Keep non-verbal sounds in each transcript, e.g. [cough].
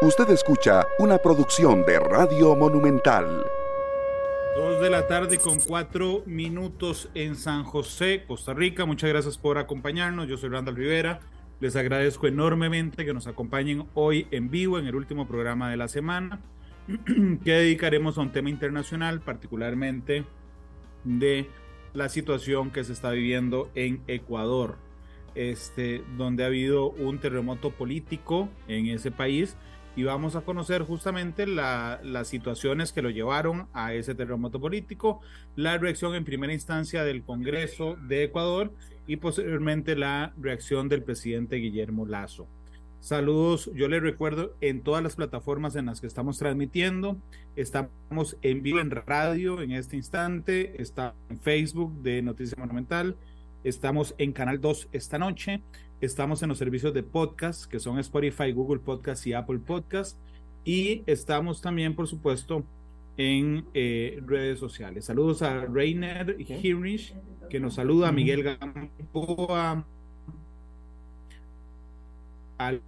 Usted escucha una producción de Radio Monumental. Dos de la tarde con cuatro minutos en San José, Costa Rica. Muchas gracias por acompañarnos. Yo soy Randall Rivera. Les agradezco enormemente que nos acompañen hoy en vivo en el último programa de la semana, [clears throat] que dedicaremos a un tema internacional, particularmente de la situación que se está viviendo en Ecuador, este, donde ha habido un terremoto político en ese país y vamos a conocer justamente las situaciones que lo llevaron a ese terremoto político, la reacción en primera instancia del Congreso de Ecuador y posteriormente la reacción del presidente Guillermo Lazo. Saludos, yo les recuerdo en todas las plataformas en las que estamos transmitiendo, estamos en vivo en radio en este instante, está en Facebook de Noticia Monumental, estamos en Canal 2 esta noche Estamos en los servicios de podcast, que son Spotify, Google Podcast y Apple Podcast. Y estamos también, por supuesto, en eh, redes sociales. Saludos a Rainer Hirsch, que nos saluda, a Miguel Gamboa, al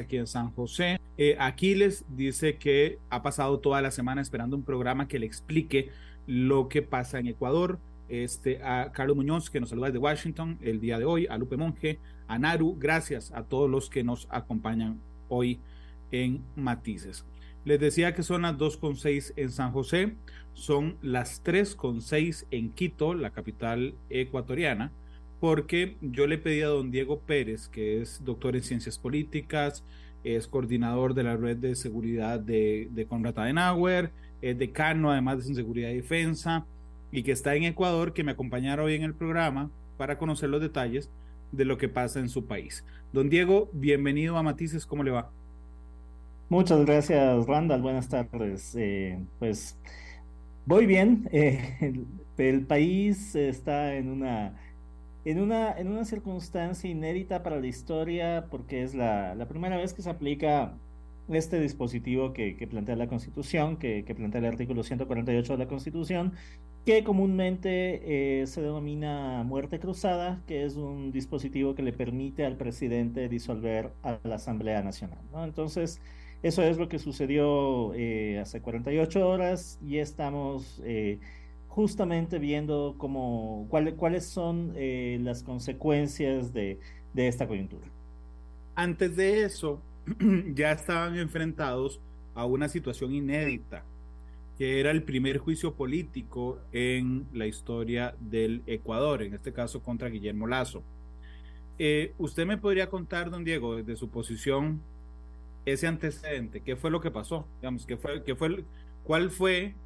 aquí en San José. Eh, Aquiles dice que ha pasado toda la semana esperando un programa que le explique lo que pasa en Ecuador este, a Carlos Muñoz, que nos saluda desde Washington el día de hoy, a Lupe Monge, a Naru, gracias a todos los que nos acompañan hoy en Matices. Les decía que son las 2.6 en San José, son las 3.6 en Quito, la capital ecuatoriana, porque yo le pedí a don Diego Pérez, que es doctor en ciencias políticas, es coordinador de la red de seguridad de, de Conrad Adenauer, es decano además de seguridad y defensa, y que está en Ecuador, que me acompañara hoy en el programa para conocer los detalles de lo que pasa en su país. Don Diego, bienvenido a Matices, ¿cómo le va? Muchas gracias, Randall. Buenas tardes. Eh, pues voy bien. [laughs] Eh, el, país está en una, en, una, en una circunstancia inédita para la historia porque es la, la primera vez que se aplica este dispositivo que, que plantea la Constitución, que, que, plantea el artículo 148 de la Constitución, que comúnmente eh, se denomina muerte cruzada, que es un dispositivo que le permite al presidente disolver a la Asamblea Nacional. Entonces, eso es lo que sucedió eh, hace 48 horas y estamos eh, justamente viendo cómo, cuáles son las consecuencias de, de esta coyuntura. Antes de eso, [clears throat] ya estaban enfrentados a una situación inédita que era el primer juicio político en la historia del Ecuador, en este caso contra Guillermo Lazo. Eh, ¿Usted me podría contar, don Diego, desde su posición, ese antecedente? ¿Qué fue lo que pasó? Digamos, ¿qué fue, qué fue, ¿Cuál fue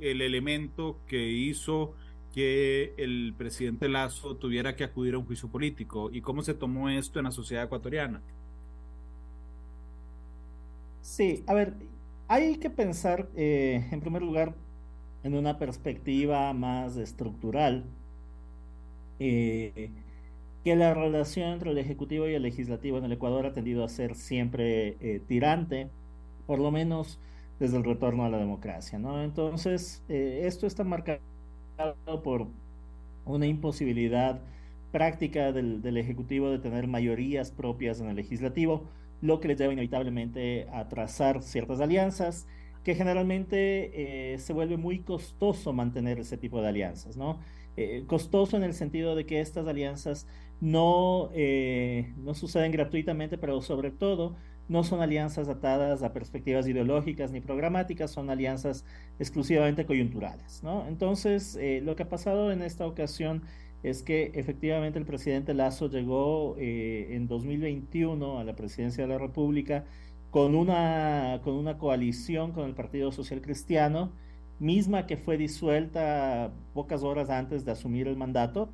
el elemento que hizo que el presidente Lazo tuviera que acudir a un juicio político? ¿Y cómo se tomó esto en la sociedad ecuatoriana? Sí, a ver, hay que pensar, eh, en primer lugar, en una perspectiva más estructural, eh, que la relación entre el Ejecutivo y el Legislativo en el Ecuador ha tendido a ser siempre eh, tirante, por lo menos desde el retorno a la democracia. Entonces, esto está marcado por una imposibilidad práctica del Ejecutivo de tener mayorías propias en el Legislativo lo que les lleva inevitablemente a trazar ciertas alianzas, que generalmente eh, se vuelve muy costoso mantener ese tipo de alianzas, ¿no? Eh, costoso en el sentido de que estas alianzas no, eh, no suceden gratuitamente, pero sobre todo no son alianzas atadas a perspectivas ideológicas ni programáticas, son alianzas exclusivamente coyunturales, ¿no? Entonces, lo que ha pasado en esta ocasión es que efectivamente el presidente Lazo llegó eh, en 2021 a la presidencia de la República con una, con una coalición con el Partido Social Cristiano, misma que fue disuelta pocas horas antes de asumir el mandato.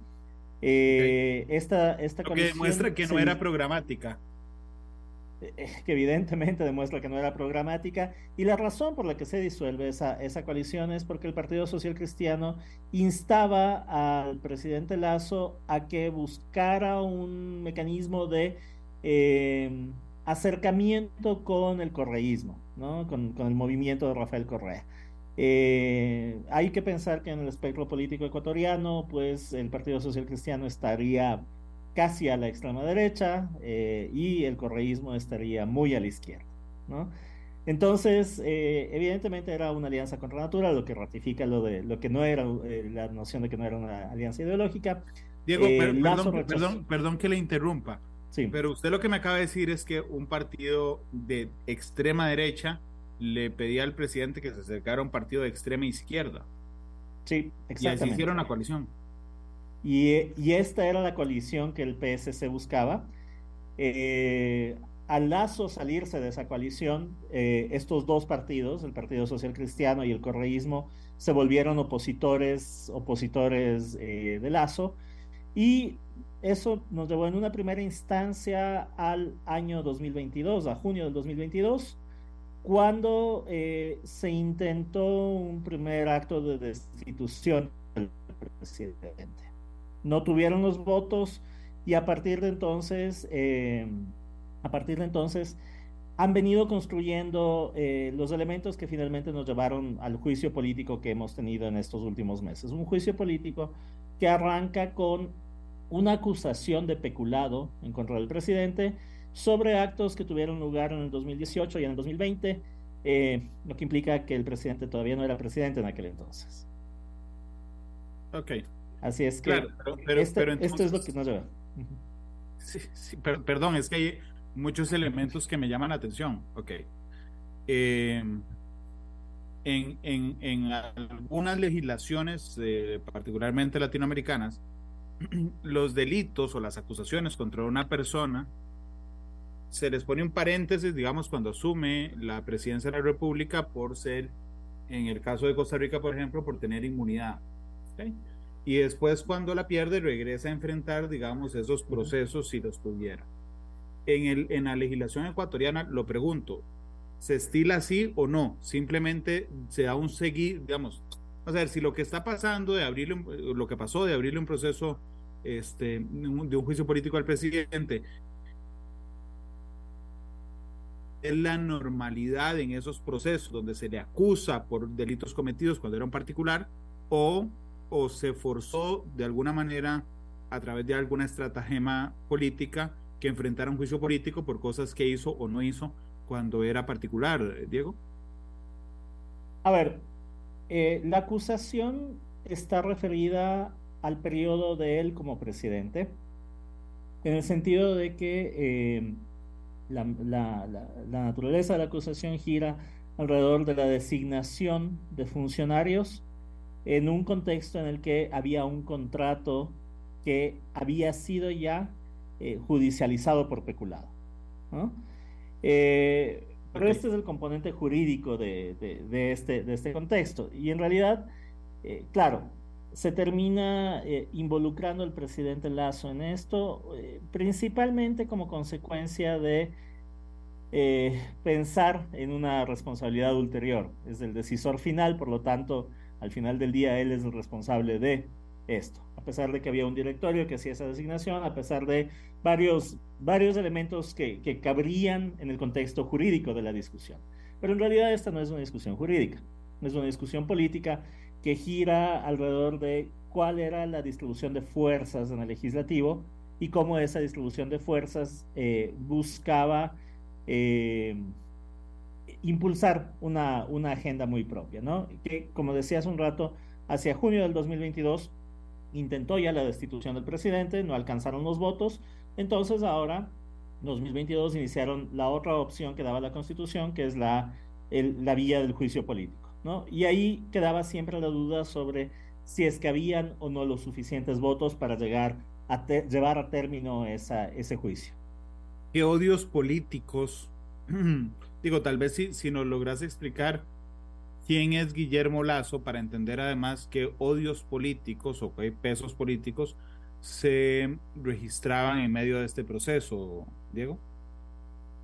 Eh, esta, esta Lo que demuestra que no era programática. Eh, [laughs] que evidentemente demuestra que no era programática, y la razón por la que se disuelve esa, esa coalición es porque el Partido Social Cristiano instaba al presidente Lazo a que buscara un mecanismo de em, acercamiento con el correísmo, ¿no? con, con el movimiento de Rafael Correa. Eh, hay que pensar que en el espectro político ecuatoriano, pues el Partido Social Cristiano estaría casi a la extrema derecha eh, y el correísmo estaría muy a la izquierda, ¿no? Entonces, eh, evidentemente era una alianza contra natura, lo que ratifica lo de lo que no era eh, la noción de que no era una alianza ideológica. Diego, perdón, perdón, perdón, que le interrumpa. Sí. Pero usted lo que me acaba de decir es que un partido de extrema derecha le pedía al presidente que se acercara a un partido de extrema izquierda. Sí, exactamente. Y así hicieron la coalición. Y, esta era la coalición que el PSC buscaba. Eh, al Lazo salirse de esa coalición, eh, estos dos partidos, el Partido Social Cristiano y el Correísmo, se volvieron opositores, opositores eh, de Lazo. Y eso nos llevó en una primera instancia al año 2022, a junio del 2022, cuando se intentó un primer acto de destitución del presidente no tuvieron los votos y a partir de entonces, eh, a partir de entonces, han venido construyendo eh, los elementos que finalmente nos llevaron al juicio político que hemos tenido en estos últimos meses. Un juicio político que arranca con una acusación de peculado en contra del presidente sobre actos que tuvieron lugar en el 2018 y en el 2020, eh, lo que implica que el presidente todavía no era presidente en aquel entonces. Ok, Así es que esto, es lo que nos lleva. Sí, perdón, es que hay muchos elementos que me llaman la atención. Ok. Eh, en, en, en, algunas legislaciones, eh, particularmente latinoamericanas, [clears throat] los delitos o las acusaciones contra una persona se les pone un paréntesis, digamos, cuando asume la presidencia de la República por ser, en el caso de Costa Rica, por ejemplo, por tener inmunidad. ¿okay? Y después cuando la pierde regresa a enfrentar, digamos, esos procesos si los tuviera. En, el, en la legislación ecuatoriana, lo pregunto, ¿se estila así o no? Simplemente se da un seguir, digamos, a ver, si lo que está pasando de abrirle, lo que pasó de abrirle un proceso este, de un juicio político al presidente, es la normalidad en esos procesos donde se le acusa por delitos cometidos cuando era un particular o o se forzó de alguna manera a través de alguna estratagema política que enfrentara un juicio político por cosas que hizo o no hizo cuando era particular, Diego? A ver, eh, la acusación está referida al periodo de él como presidente, en el sentido de que eh, la, la naturaleza de la acusación gira alrededor de la designación de funcionarios en un contexto en el que había un contrato que había sido ya eh, judicializado por peculado. Eh, pero este es el componente jurídico de, este, de este contexto. Y en realidad, eh, claro, se termina involucrando el presidente Lazo en esto, principalmente como consecuencia de pensar en una responsabilidad ulterior. Es el decisor final, por lo tanto, al final del día él es el responsable de esto, a pesar de que había un directorio que hacía esa designación, a pesar de varios, varios elementos que, que cabrían en el contexto jurídico de la discusión. Pero en realidad esta no es una discusión jurídica, es una discusión política que gira alrededor de cuál era la distribución de fuerzas en el legislativo y cómo esa distribución de fuerzas eh, buscaba eh, impulsar una, una agenda muy propia, ¿no? Que, como decía hace un rato, hacia junio del 2022 intentó ya la destitución del presidente, no alcanzaron los votos, entonces ahora, 2022, iniciaron la otra opción que daba la Constitución, que es la, la vía del juicio político, ¿no? Y ahí quedaba siempre la duda sobre si es que habían o no los suficientes votos para llegar a llevar a término esa, ese juicio. ¿Qué odios políticos [clears throat] Digo, tal vez si, si nos logras explicar quién es Guillermo Lazo para entender además qué odios políticos o qué pesos políticos se registraban en medio de este proceso, Diego.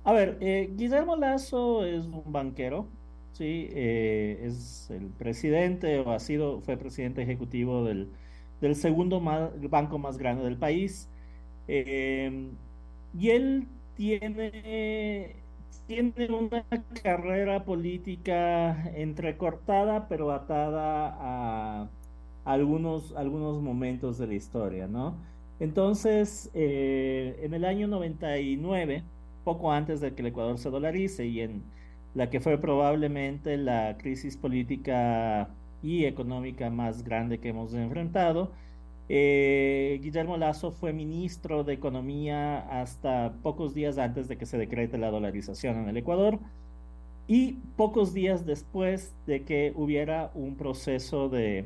A ver, eh, Guillermo Lazo es un banquero, sí, eh, es el presidente o ha sido, fue presidente ejecutivo del, del segundo banco más grande del país. Eh, y él tiene tiene una carrera política entrecortada, pero atada a algunos, algunos momentos de la historia, ¿no? Entonces, eh, en el año 99, poco antes de que el Ecuador se dolarice y en la que fue probablemente la crisis política y económica más grande que hemos enfrentado, eh, Guillermo Lazo fue ministro de Economía hasta pocos días antes de que se decrete la dolarización en el Ecuador y pocos días después de que hubiera un proceso de,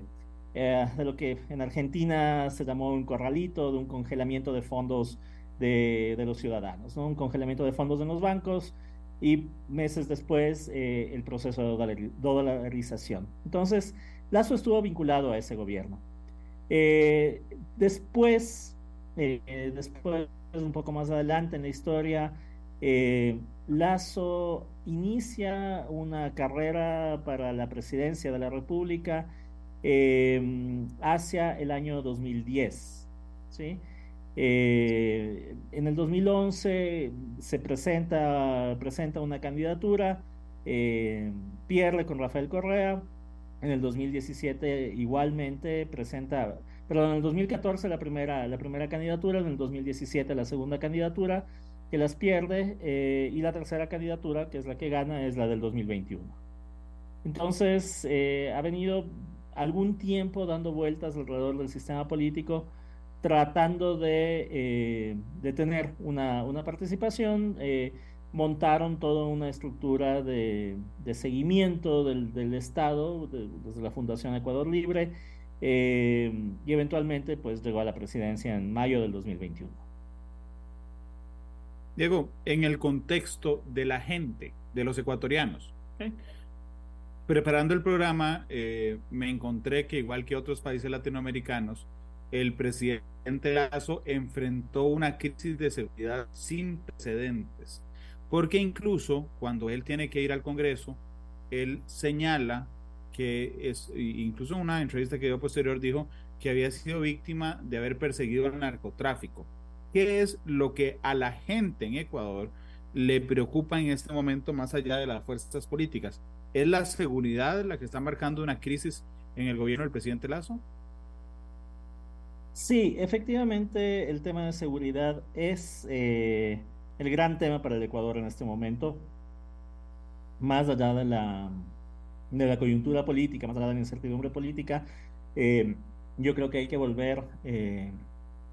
eh, de lo que en Argentina se llamó un corralito, de un congelamiento de fondos de, de los ciudadanos, ¿no? un congelamiento de fondos en los bancos y meses después eh, el proceso de dolarización. Entonces, Lazo estuvo vinculado a ese gobierno. Eh, después, eh, después, un poco más adelante en la historia, eh, Lazo inicia una carrera para la presidencia de la República hacia el año 2010. ¿sí? en el 2011 se presenta, presenta una candidatura, pierde con Rafael Correa, en el 2017 igualmente presenta, perdón, en el 2014 la primera, la primera candidatura, en el 2017 la segunda candidatura, que las pierde, eh, y la tercera candidatura, que es la que gana, es la del 2021. Entonces, eh, ha venido algún tiempo dando vueltas alrededor del sistema político, tratando de, eh, de tener una, una participación montaron toda una estructura de, seguimiento del, Estado desde la Fundación Ecuador Libre eh, y eventualmente pues llegó a la presidencia en mayo del 2021. Diego, en el contexto de la gente, de los ecuatorianos, preparando el programa eh, me encontré que igual que otros países latinoamericanos, el presidente Lazo enfrentó una crisis de seguridad sin precedentes porque incluso cuando él tiene que ir al Congreso, él señala que es, incluso en una entrevista que dio posterior, dijo que había sido víctima de haber perseguido al narcotráfico. ¿Qué es lo que a la gente en Ecuador le preocupa en este momento más allá de las fuerzas políticas? ¿Es la seguridad la que está marcando una crisis en el gobierno del presidente Lazo? Sí, efectivamente el tema de seguridad es... Eh el gran tema para el Ecuador en este momento, más allá de la, de la coyuntura política, más allá de la incertidumbre política, eh, yo creo que hay que volver eh,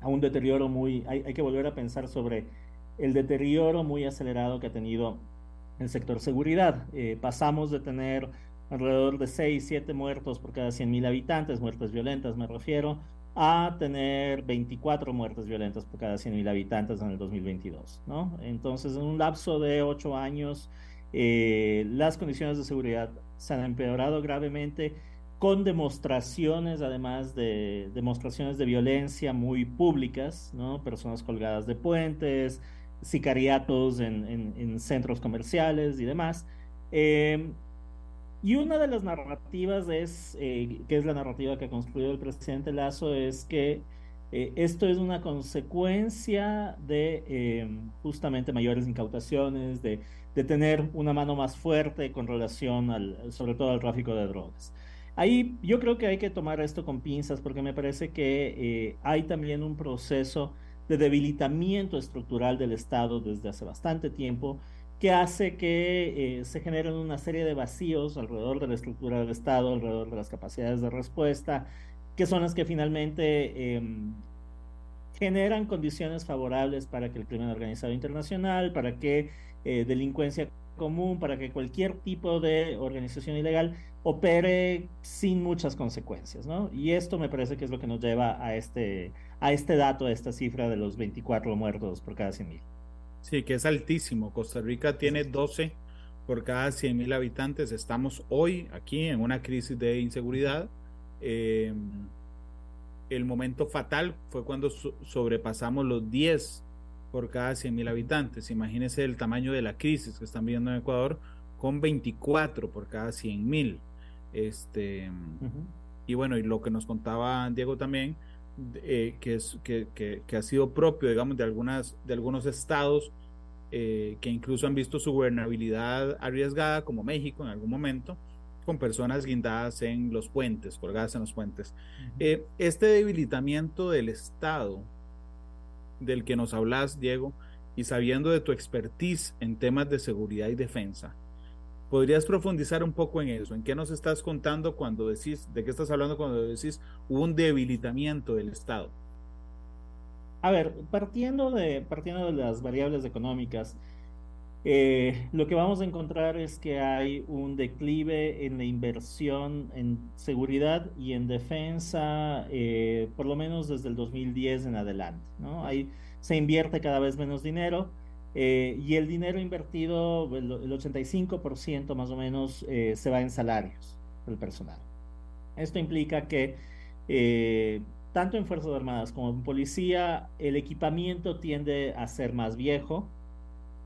a un deterioro muy, hay, hay, que volver a pensar sobre el deterioro muy acelerado que ha tenido el sector seguridad. Eh, pasamos de tener alrededor de 6, 7 muertos por cada 100 mil habitantes, muertes violentas me refiero, a tener 24 muertes violentas por cada 100.000 habitantes en el 2022. ¿no? Entonces, en un lapso de 8 años, eh, las condiciones de seguridad se han empeorado gravemente con demostraciones, además de demostraciones de violencia muy públicas, personas colgadas de puentes, sicariatos en, en, centros comerciales y demás. Eh, y una de las narrativas es, eh, que es la narrativa que ha construido el presidente Lazo, es que eh, esto es una consecuencia de em, justamente mayores incautaciones, de, de, tener una mano más fuerte con relación al, sobre todo al tráfico de drogas. Ahí yo creo que hay que tomar esto con pinzas porque me parece que eh, hay también un proceso de debilitamiento estructural del Estado desde hace bastante tiempo que hace que eh, se generen una serie de vacíos alrededor de la estructura del Estado, alrededor de las capacidades de respuesta, que son las que finalmente em, generan condiciones favorables para que el crimen organizado internacional, para que eh, delincuencia común, para que cualquier tipo de organización ilegal opere sin muchas consecuencias, ¿no? Y esto me parece que es lo que nos lleva a este, a este dato, a esta cifra de los 24 muertos por cada 100.000. Sí, que es altísimo. Costa Rica tiene 12 por cada 100 mil habitantes. Estamos hoy aquí en una crisis de inseguridad. Eh, el momento fatal fue cuando sobrepasamos los 10 por cada 100 mil habitantes. Imagínense el tamaño de la crisis que están viendo en Ecuador con 24 por cada 100 mil. Este, Y bueno, y lo que nos contaba Diego también, eh, que, es, que, que, ha sido propio, digamos, de, algunas, de algunos estados eh, que incluso han visto su gobernabilidad arriesgada, como México en algún momento, con personas guindadas en los puentes, colgadas en los puentes. Eh, este debilitamiento del Estado del que nos hablas, Diego, y sabiendo de tu expertise en temas de seguridad y defensa, ¿podrías profundizar un poco en eso? ¿En qué nos estás contando cuando decís, de qué estás hablando cuando decís un debilitamiento del Estado? A ver, partiendo de, partiendo de las variables económicas, eh, lo que vamos a encontrar es que hay un declive en la inversión en seguridad y en defensa, eh, por lo menos desde el 2010 en adelante. ¿no? Hay, se invierte cada vez menos dinero eh, y el dinero invertido, el, 85% más o menos, se va en salarios del personal. Esto implica que tanto en Fuerzas Armadas como en Policía, el equipamiento tiende a ser más viejo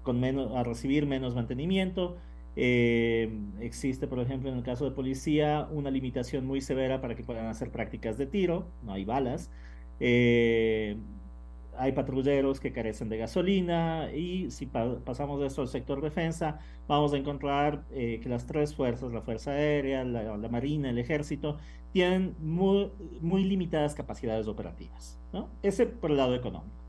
con menos, a recibir menos mantenimiento. Eh, existe, por ejemplo, en el caso de policía, una limitación muy severa para que puedan hacer prácticas de tiro, no hay balas. Eh, hay patrulleros que carecen de gasolina y si pasamos de esto al sector defensa, vamos a encontrar eh, que las tres fuerzas, la Fuerza Aérea, la, Marina, el Ejército, tienen muy, muy limitadas capacidades operativas. ¿no? Ese por el lado económico.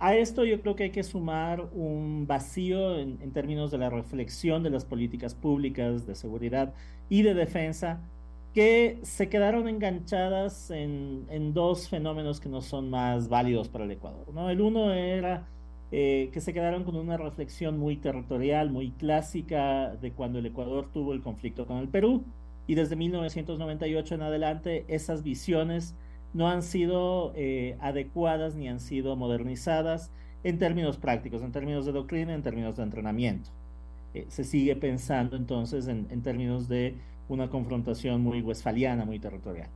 A esto yo creo que hay que sumar un vacío en, términos de la reflexión de las políticas públicas de seguridad y de defensa que se quedaron enganchadas en, dos fenómenos que no son más válidos para el Ecuador. ¿no? El uno era eh, que se quedaron con una reflexión muy territorial, muy clásica de cuando el Ecuador tuvo el conflicto con el Perú y desde 1998 en adelante esas visiones no han sido eh, adecuadas ni han sido modernizadas en términos prácticos, en términos de doctrina, en términos de entrenamiento. Eh, se sigue pensando entonces en, términos de una confrontación muy westfaliana, muy territorial.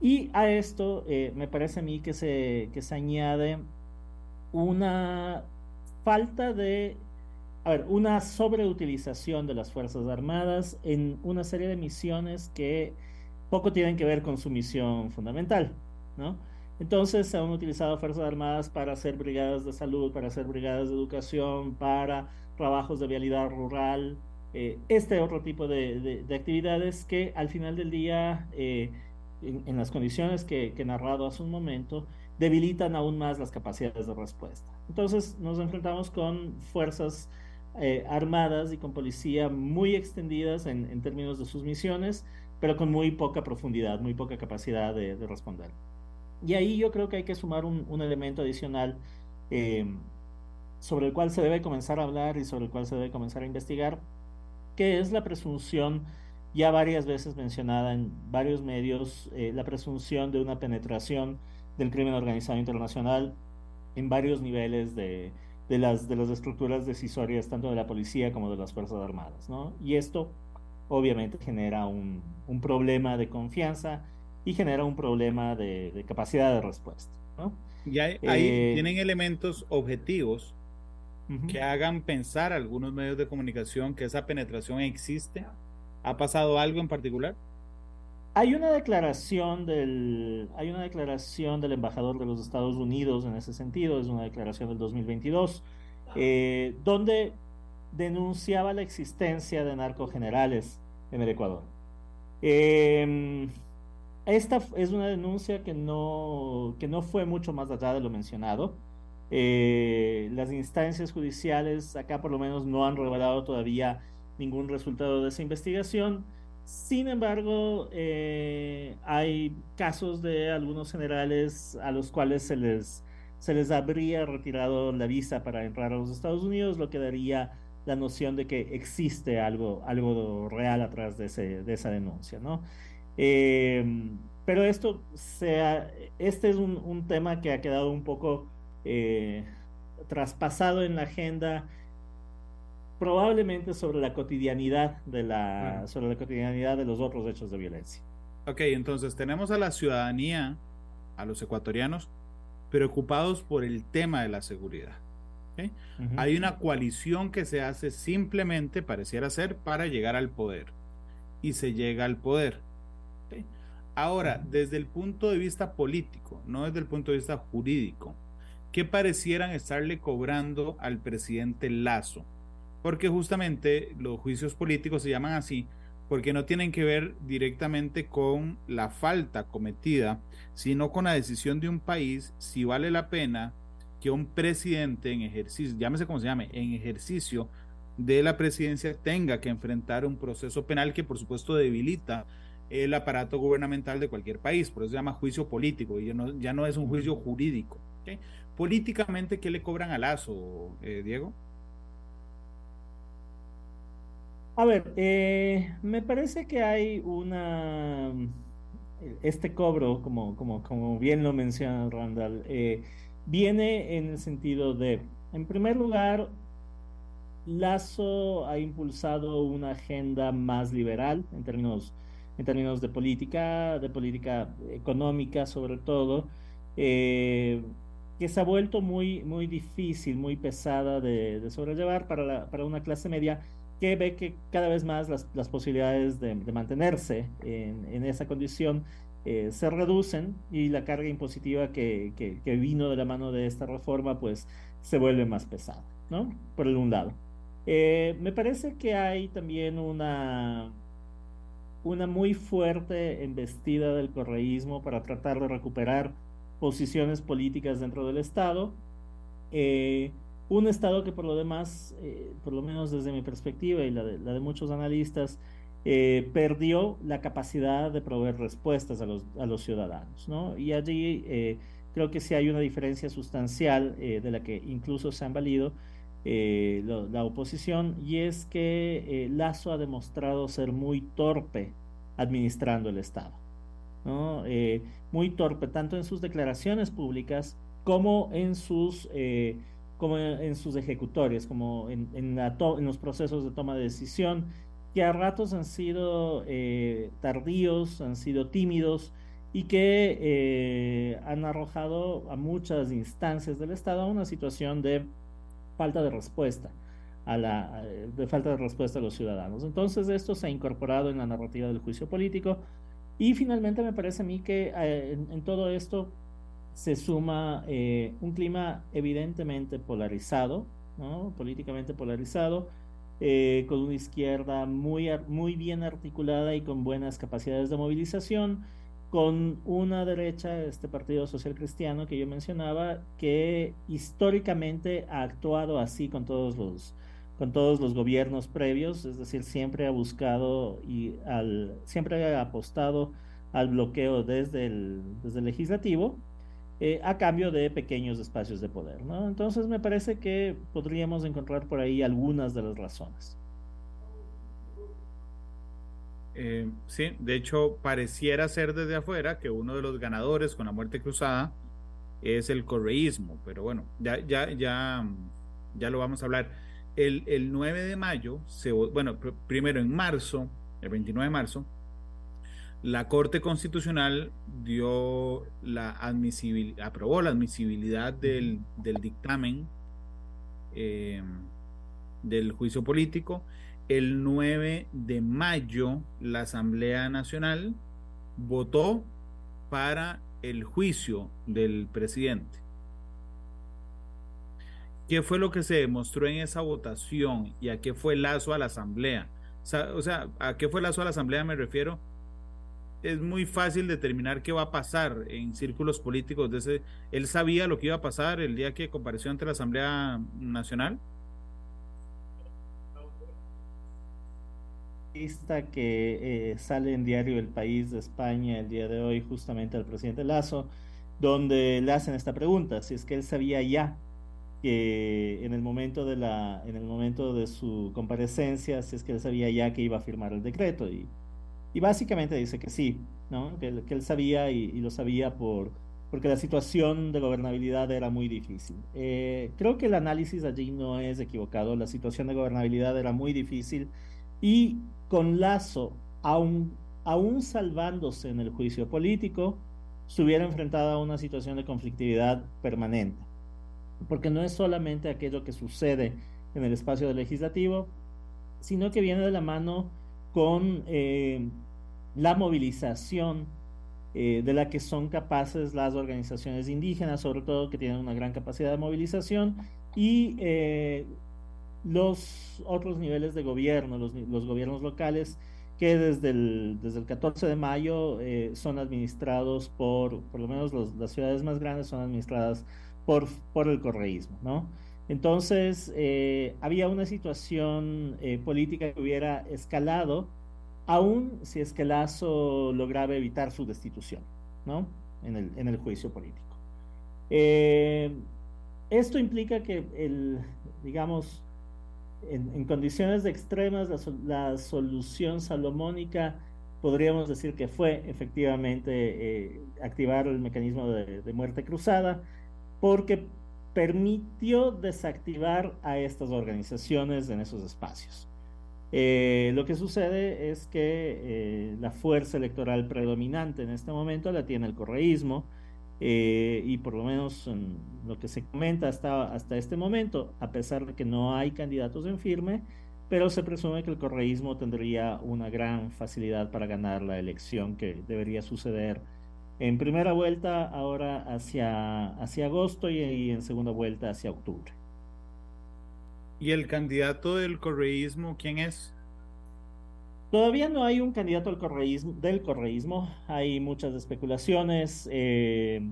Y a esto eh, me parece a mí que se, que se añade una falta de, a ver, una sobreutilización de las Fuerzas Armadas en una serie de misiones que poco tienen que ver con su misión fundamental. Entonces se han utilizado Fuerzas Armadas para hacer brigadas de salud, para hacer brigadas de educación, para trabajos de vialidad rural, eh, este otro tipo de, actividades que al final del día, eh, en, las condiciones que, he narrado hace un momento, debilitan aún más las capacidades de respuesta. Entonces nos enfrentamos con fuerzas eh, armadas y con policía muy extendidas en, términos de sus misiones, pero con muy poca profundidad, muy poca capacidad de responder. Y ahí yo creo que hay que sumar un, elemento adicional eh, sobre el cual se debe comenzar a hablar y sobre el cual se debe comenzar a investigar, que es la presunción ya varias veces mencionada en varios medios, eh, la presunción de una penetración del crimen organizado internacional en varios niveles de, las, de las estructuras decisorias, tanto de la policía como de las Fuerzas Armadas. ¿no? Y esto obviamente genera un, un problema de confianza y genera un problema de, capacidad de respuesta. ¿no? Y ahí eh, tienen elementos objetivos que hagan pensar a algunos medios de comunicación que esa penetración existe. ¿Ha pasado algo en particular? Hay una declaración del, hay una declaración del embajador de los Estados Unidos en ese sentido, es una declaración del 2022, eh, donde denunciaba la existencia de narcogenerales en el Ecuador. Eh, esta es una denuncia que no, que no fue mucho más allá de lo mencionado. Eh, las instancias judiciales acá por lo menos no han revelado todavía ningún resultado de esa investigación. Sin embargo, eh, hay casos de algunos generales a los cuales se les, se les habría retirado la visa para entrar a los Estados Unidos, lo que daría la noción de que existe algo, algo real atrás de, ese, de esa denuncia, ¿no? Em, pero esto sea, este es un, tema que ha quedado un poco eh, traspasado en la agenda, probablemente sobre la cotidianidad de la, sobre la cotidianidad de los otros hechos de violencia. Ok, entonces tenemos a la ciudadanía, a los ecuatorianos, preocupados por el tema de la seguridad. Hay una coalición que se hace simplemente, pareciera ser, para llegar al poder. Y se llega al poder. Ahora, desde el punto de vista político, no desde el punto de vista jurídico, ¿qué parecieran estarle cobrando al presidente Lazo? Porque justamente los juicios políticos se llaman así porque no tienen que ver directamente con la falta cometida, sino con la decisión de un país si vale la pena que un presidente en ejercicio, llámese como se llame, en ejercicio de la presidencia tenga que enfrentar un proceso penal que por supuesto debilita el aparato gubernamental de cualquier país, por eso se llama juicio político, y ya no, ya no es un juicio jurídico. Políticamente, ¿qué le cobran a Lazo, eh, Diego? A ver, eh, me parece que hay una... Este cobro, como, como, como bien lo menciona Randall, eh, viene en el sentido de, en primer lugar, Lazo ha impulsado una agenda más liberal en términos, en términos de política, de política económica sobre todo, eh, que se ha vuelto muy, muy difícil, muy pesada de, sobrellevar para, para una clase media que ve que cada vez más las, las posibilidades de, mantenerse en, en, esa condición eh, se reducen y la carga impositiva que, que, vino de la mano de esta reforma pues se vuelve más pesada, ¿no? Por el un lado. Eh, me parece que hay también una, una muy fuerte embestida del correísmo para tratar de recuperar posiciones políticas dentro del Estado. Eh, un Estado que por lo demás, eh, por lo menos desde mi perspectiva y la de, la de muchos analistas, eh, perdió la capacidad de proveer respuestas a los, a los ciudadanos. ¿no? Y allí eh, creo que sí hay una diferencia sustancial de la que incluso se han valido la oposición, y es que Lazo ha demostrado ser muy torpe administrando el Estado. ¿No? muy torpe, tanto en sus declaraciones públicas como en sus como en, sus ejecutorias, como en, en, en, los procesos de toma de decisión, que a ratos han sido eh, tardíos, han sido tímidos y que eh, han arrojado a muchas instancias del Estado a una situación de falta de respuesta. A la, de falta de respuesta a los ciudadanos. Entonces esto se ha incorporado en la narrativa del juicio político y finalmente me parece a mí que eh, en, todo esto se suma eh, un clima evidentemente polarizado, ¿no? políticamente polarizado, eh, con una izquierda muy, muy bien articulada y con buenas capacidades de movilización, con una derecha, este Partido Social Cristiano que yo mencionaba, que históricamente ha actuado así con todos los, con todos los gobiernos previos, es decir, siempre ha buscado y al, siempre ha apostado al bloqueo desde el, desde el legislativo eh, a cambio de pequeños espacios de poder. ¿no? Entonces me parece que podríamos encontrar por ahí algunas de las razones. Eh, sí, de hecho pareciera ser desde afuera que uno de los ganadores con la muerte cruzada es el correísmo, pero bueno, ya, ya, ya, ya lo vamos a hablar. El, el 9 de mayo, se, bueno, primero en marzo, el 29 de marzo, la Corte Constitucional dio la admisibilidad, aprobó la admisibilidad del, dictamen eh, del juicio político. El 9 de mayo, la Asamblea Nacional votó para el juicio del presidente. ¿Qué fue lo que se demostró en esa votación y a qué fue el lazo a la Asamblea? O sea, ¿a qué fue el lazo a la Asamblea? Me refiero es muy fácil determinar qué va a pasar en círculos políticos. De ese, él sabía lo que iba a pasar el día que compareció ante la Asamblea Nacional. Esta que eh, sale en diario El País de España el día de hoy justamente al presidente Lazo, donde le hacen esta pregunta, si es que él sabía ya que en el momento de la en el momento de su comparecencia, si es que él sabía ya que iba a firmar el decreto y y básicamente dice que sí, ¿no? que, él sabía y, lo sabía por, porque la situación de gobernabilidad era muy difícil. Eh, creo que el análisis allí no es equivocado, la situación de gobernabilidad era muy difícil y con Lazo, aún, aún salvándose en el juicio político, se hubiera enfrentado a una situación de conflictividad permanente. Porque no es solamente aquello que sucede en el espacio legislativo, sino que viene de la mano con eh, la movilización eh, de la que son capaces las organizaciones indígenas, sobre todo que tienen una gran capacidad de movilización, y eh, los otros niveles de gobierno, los, gobiernos locales, que desde el, desde el 14 de mayo son administrados por, por lo menos las ciudades más grandes son administradas por, por el correísmo, ¿no? Entonces, eh, había una situación eh, política que hubiera escalado, aún si es que Lazo lograba evitar su destitución, ¿no? En el, en el juicio político. Eh, esto implica que, el, digamos, en, condiciones de extremas, la, solución salomónica podríamos decir que fue efectivamente activar el mecanismo de muerte cruzada, porque permitió desactivar a estas organizaciones en esos espacios. Eh, lo que sucede es que eh, la fuerza electoral predominante en este momento la tiene el correísmo eh, y por lo menos en lo que se comenta hasta, hasta este momento, a pesar de que no hay candidatos en firme, pero se presume que el correísmo tendría una gran facilidad para ganar la elección que debería suceder en primera vuelta ahora hacia, hacia agosto y, en segunda vuelta hacia octubre. ¿Y el candidato del correísmo quién es? Todavía no hay un candidato del correísmo, del correísmo. hay muchas especulaciones. Eh,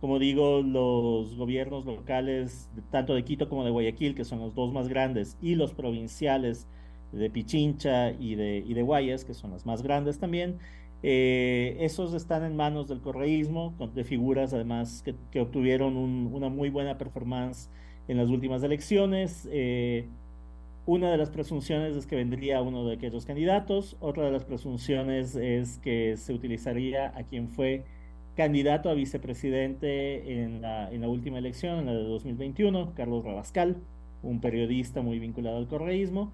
como digo, los gobiernos locales, tanto de Quito como de Guayaquil, que son los dos más grandes, y los provinciales de Pichincha y de, y de Guayas, que son las más grandes también, eh, esos están en manos del correísmo, de figuras además que, obtuvieron una muy buena performance en las últimas elecciones. Eh, una de las presunciones es que vendría uno de aquellos candidatos, otra de las presunciones es que se utilizaría a quien fue candidato a vicepresidente en la, en la última elección, en la de 2021, Carlos Rabascal, un periodista muy vinculado al correísmo.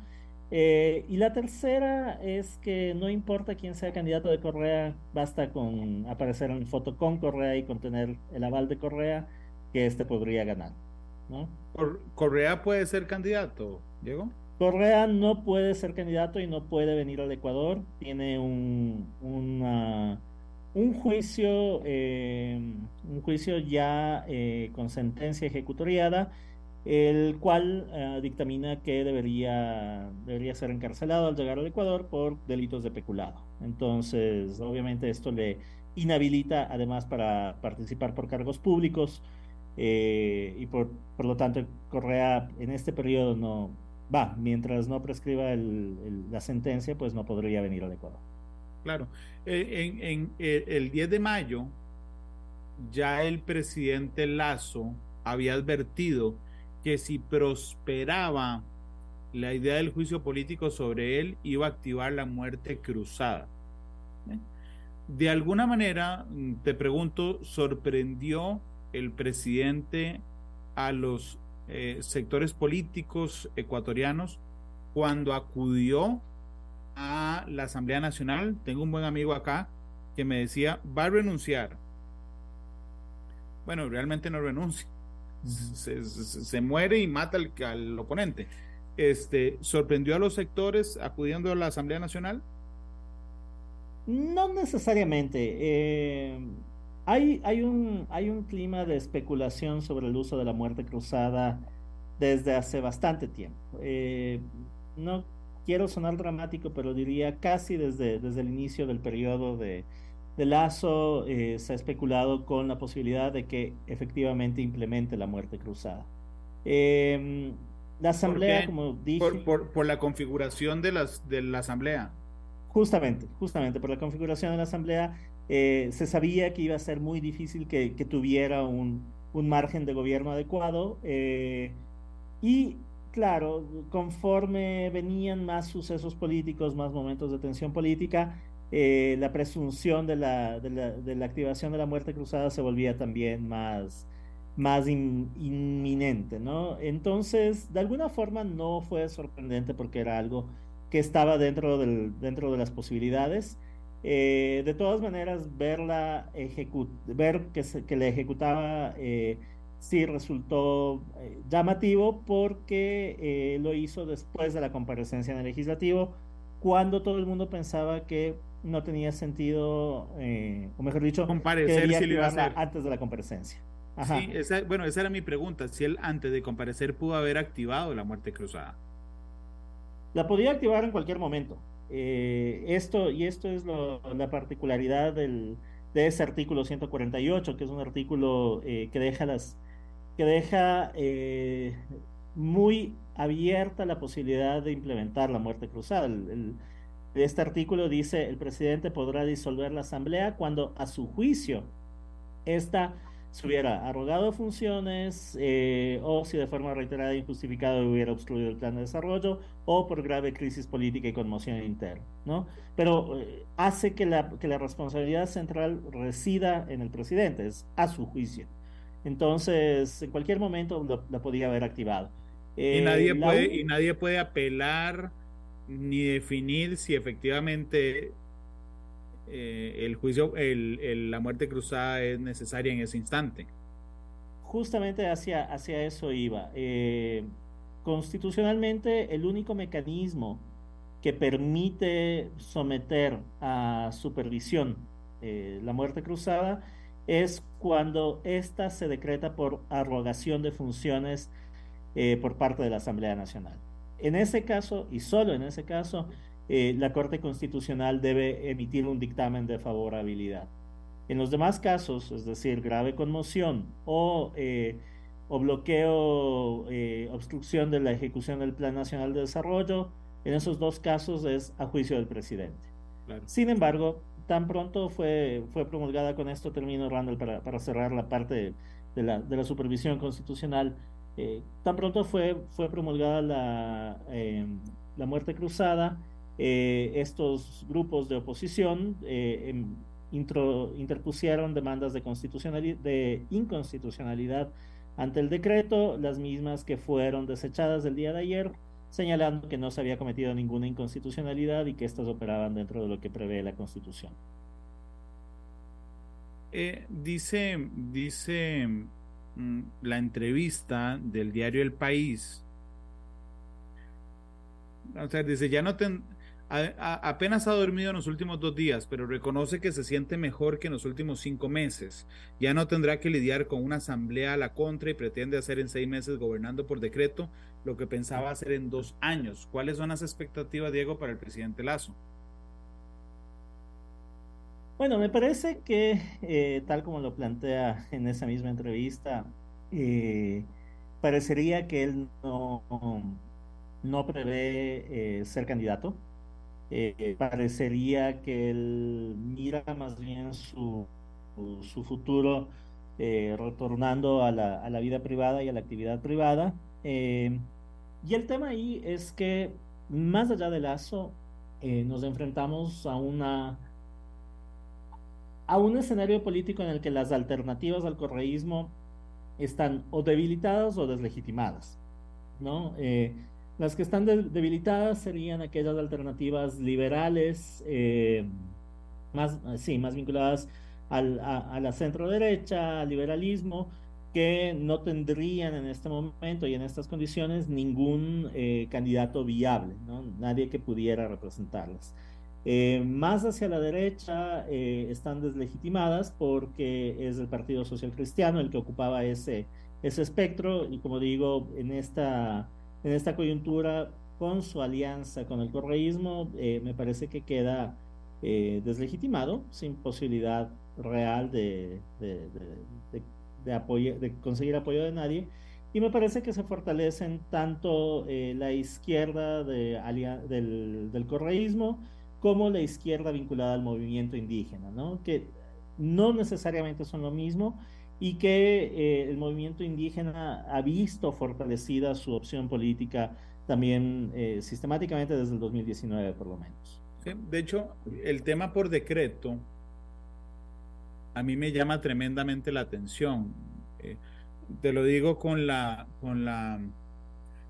Eh, y la tercera es que no importa quién sea candidato de Correa, basta con aparecer en foto con Correa y con tener el aval de Correa, que este podría ganar. ¿no? ¿Correa puede ser candidato, Diego? Correa no puede ser candidato y no puede venir al Ecuador. Tiene un, un juicio, eh, un juicio ya eh, con sentencia ejecutoriada el cual eh, dictamina que debería, debería ser encarcelado al llegar al Ecuador por delitos de peculado. Entonces, obviamente esto le inhabilita además para participar por cargos públicos eh, y por, por lo tanto Correa en este periodo no va, mientras no prescriba la sentencia, pues no podría venir al Ecuador. Claro, eh, en el 10 de mayo ya el presidente Lazo había advertido que si prosperaba la idea del juicio político sobre él, iba a activar la muerte cruzada. ¿Eh? De alguna manera, mm, te pregunto, ¿sorprendió el presidente a los eh, sectores políticos ecuatorianos cuando acudió a la Asamblea Nacional? Tengo un buen amigo acá que me decía, va a renunciar. Bueno, realmente no renuncia se, muere y mata al, al, oponente. Este, ¿Sorprendió a los sectores acudiendo a la Asamblea Nacional? No necesariamente. Eh, hay, hay, un, hay un clima de especulación sobre el uso de la muerte cruzada desde hace bastante tiempo. Eh, no quiero sonar dramático, pero diría casi desde, desde el inicio del periodo de, de Lazo eh, se ha especulado con la posibilidad de que efectivamente implemente la muerte cruzada. Em, la Asamblea, como dije... Por, la configuración de, las, de la Asamblea. Justamente, justamente, por la configuración de la Asamblea eh, se sabía que iba a ser muy difícil que, tuviera un, un, margen de gobierno adecuado. Eh, y claro, conforme venían más sucesos políticos, más momentos de tensión política, eh, la presunción de la, de, la, de la, activación de la muerte cruzada se volvía también más, más inminente, ¿no? Entonces, de alguna forma no fue sorprendente porque era algo que estaba dentro, del, dentro de las posibilidades. Eh, de todas maneras, verla ver que, se, que la ejecutaba eh, sí resultó llamativo porque lo hizo después de la comparecencia en el legislativo, cuando todo el mundo pensaba que no tenía sentido, eh, o mejor dicho, comparecer si iba a antes de la comparecencia. Sí, bueno, esa era mi pregunta, si él antes de comparecer pudo haber activado la muerte cruzada. La podía activar en cualquier momento. Eh, esto, y esto es la particularidad del, de ese artículo 148, que es un artículo eh, que deja las, que deja muy abierta la posibilidad de implementar la muerte cruzada. Este artículo dice, el presidente podrá disolver la asamblea cuando a su juicio esta se hubiera arrogado funciones eh, o si de forma reiterada e injustificada hubiera obstruido el plan de desarrollo o por grave crisis política y conmoción interna, ¿no? Pero eh, hace que la, que la responsabilidad central resida en el presidente, es a su juicio. Entonces, en cualquier momento la podía haber activado. y, nadie eh, puede, y nadie puede apelar ni definir si efectivamente eh, el juicio, el, la muerte cruzada es necesaria en ese instante. Justamente hacia, hacia eso iba. Eh, constitucionalmente, el único mecanismo que permite someter a supervisión eh, la muerte cruzada es cuando ésta se decreta por arrogación de funciones por parte de la Asamblea Nacional. En ese caso, y solo en ese caso, eh, la Corte Constitucional debe emitir un dictamen de favorabilidad. En los demás casos, es decir, grave conmoción o, eh, o bloqueo, eh, obstrucción de la ejecución del Plan Nacional de Desarrollo, en esos dos casos es a juicio del presidente. Sin embargo, tan pronto fue, fue promulgada, con esto termino, Randall, para, para cerrar la parte de la, de la supervisión constitucional, tan pronto fue, fue promulgada la, la muerte cruzada, eh, estos grupos de oposición eh, em, interpusieron demandas de, de inconstitucionalidad ante el decreto, las mismas que fueron desechadas el día de ayer, señalando que no se había cometido ninguna inconstitucionalidad y que éstas operaban dentro de lo que prevé la Constitución. Eh, dice, dice la entrevista del diario El País. O sea, dice, ya no ten, apenas ha dormido en los últimos dos días, pero reconoce que se siente mejor que en los últimos cinco meses. Ya no tendrá que lidiar con una asamblea a la contra y pretende hacer en seis meses gobernando por decreto lo que pensaba hacer en dos años. ¿Cuáles son las expectativas, Diego, para el presidente Lazo? Bueno, me parece que, eh, tal como lo plantea en esa misma entrevista, eh, parecería que él no, no prevé eh, ser candidato parecería que él mira más bien su, su futuro retornando a la, a la, vida privada y a la actividad privada. Y el tema ahí es que más allá del lazo, nos enfrentamos a una a un escenario político en el que las alternativas al correísmo están o debilitadas o deslegitimadas, ¿no? Las que están debilitadas serían aquellas alternativas liberales, eh, más, sí, más vinculadas al, a, la centro derecha, al liberalismo, que no tendrían en este momento y en estas condiciones ningún eh, candidato viable, ¿no? nadie que pudiera representarlas. Eh, más hacia la derecha están deslegitimadas porque es el Partido Social Cristiano el que ocupaba ese, ese espectro y como digo, en esta en esta coyuntura con su alianza con el correísmo, eh, me parece que queda eh, deslegitimado, sin posibilidad real de, de, de, conseguir apoyo de nadie. Y me parece que se fortalecen tanto eh, la izquierda del, del, correísmo como la izquierda vinculada al movimiento indígena, ¿no? que no necesariamente son lo mismo y que eh, el movimiento indígena ha visto fortalecida su opción política también eh, sistemáticamente desde el 2019 por lo menos. de hecho, el tema por decreto a mí me llama tremendamente la atención. Eh, te lo digo con la, con la,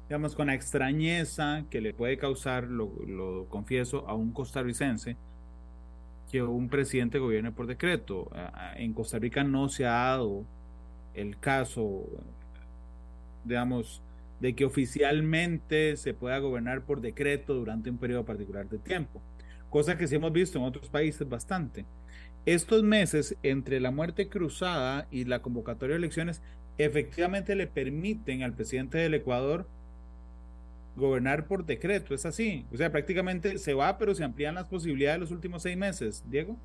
digamos, con la extrañeza que le puede causar, lo, lo confieso, a un costarricense que un presidente gobierne por decreto. En Costa Rica no se ha dado el caso, digamos, de que oficialmente se pueda gobernar por decreto durante un periodo particular de tiempo, cosa que sí hemos visto en otros países bastante. Estos meses entre la muerte cruzada y la convocatoria de elecciones efectivamente le permiten al presidente del Ecuador gobernar por decreto, es así. O sea, prácticamente se va, pero se amplían las posibilidades de los últimos seis meses. Diego.